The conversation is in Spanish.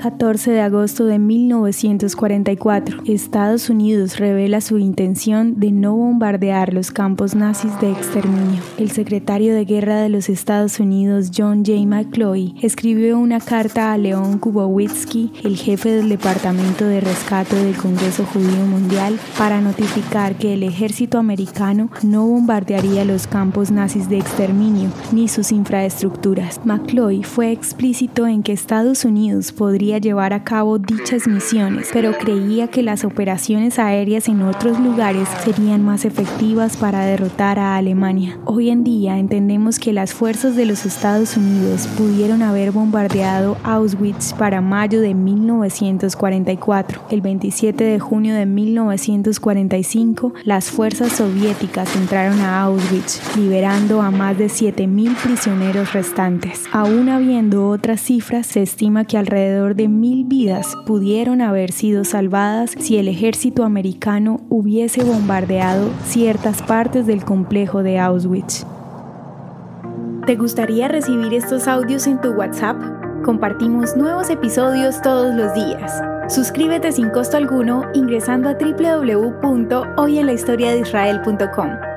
14 de agosto de 1944, Estados Unidos revela su intención de no bombardear los campos nazis de exterminio. El secretario de Guerra de los Estados Unidos, John J. McCloy, escribió una carta a León Kubowitsky, el jefe del Departamento de Rescate del Congreso Judío Mundial, para notificar que el ejército americano no bombardearía los campos nazis de exterminio ni sus infraestructuras. McCloy fue explícito en que Estados Unidos podría llevar a cabo dichas misiones, pero creía que las operaciones aéreas en otros lugares serían más efectivas para derrotar a Alemania. Hoy en día entendemos que las fuerzas de los Estados Unidos pudieron haber bombardeado Auschwitz para mayo de 1944. El 27 de junio de 1945, las fuerzas soviéticas entraron a Auschwitz, liberando a más de 7.000 prisioneros restantes. Aún habiendo otras cifras, se estima que alrededor de mil vidas pudieron haber sido salvadas si el ejército americano hubiese bombardeado ciertas partes del complejo de Auschwitz. ¿Te gustaría recibir estos audios en tu WhatsApp? Compartimos nuevos episodios todos los días. Suscríbete sin costo alguno ingresando a www.hoyenlahistoriadeisrael.com.